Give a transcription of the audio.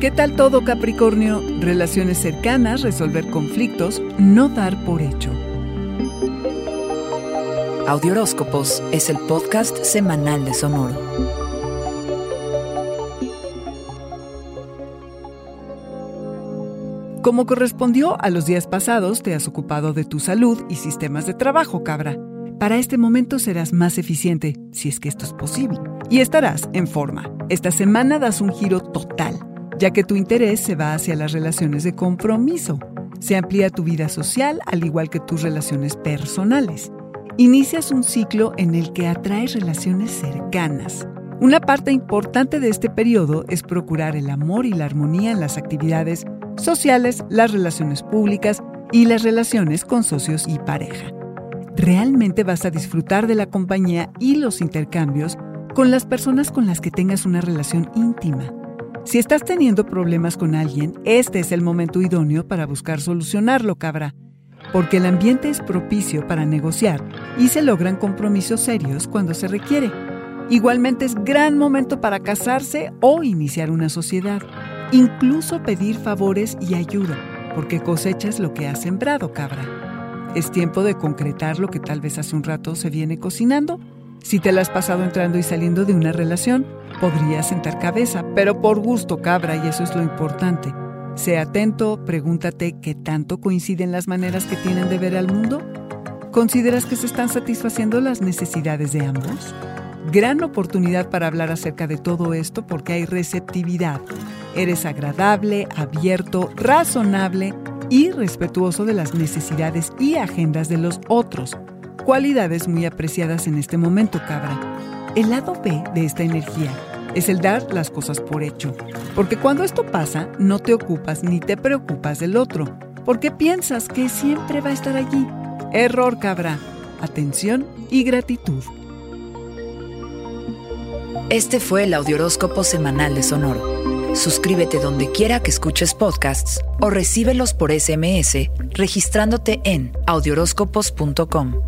¿Qué tal todo Capricornio? Relaciones cercanas, resolver conflictos, no dar por hecho. Audioróscopos es el podcast semanal de Sonoro. Como correspondió a los días pasados, te has ocupado de tu salud y sistemas de trabajo, cabra. Para este momento serás más eficiente, si es que esto es posible, y estarás en forma. Esta semana das un giro total ya que tu interés se va hacia las relaciones de compromiso. Se amplía tu vida social al igual que tus relaciones personales. Inicias un ciclo en el que atraes relaciones cercanas. Una parte importante de este periodo es procurar el amor y la armonía en las actividades sociales, las relaciones públicas y las relaciones con socios y pareja. Realmente vas a disfrutar de la compañía y los intercambios con las personas con las que tengas una relación íntima. Si estás teniendo problemas con alguien, este es el momento idóneo para buscar solucionarlo, cabra, porque el ambiente es propicio para negociar y se logran compromisos serios cuando se requiere. Igualmente es gran momento para casarse o iniciar una sociedad, incluso pedir favores y ayuda, porque cosechas lo que has sembrado, cabra. Es tiempo de concretar lo que tal vez hace un rato se viene cocinando si te la has pasado entrando y saliendo de una relación, podrías sentar cabeza, pero por gusto, cabra, y eso es lo importante. Sé atento, pregúntate qué tanto coinciden las maneras que tienen de ver al mundo. ¿Consideras que se están satisfaciendo las necesidades de ambos? Gran oportunidad para hablar acerca de todo esto porque hay receptividad. Eres agradable, abierto, razonable y respetuoso de las necesidades y agendas de los otros cualidades muy apreciadas en este momento, cabra. El lado B de esta energía es el dar las cosas por hecho, porque cuando esto pasa no te ocupas ni te preocupas del otro, porque piensas que siempre va a estar allí. Error, cabra. Atención y gratitud. Este fue el Audioróscopo Semanal de Sonoro. Suscríbete donde quiera que escuches podcasts o recíbelos por SMS registrándote en audioróscopos.com.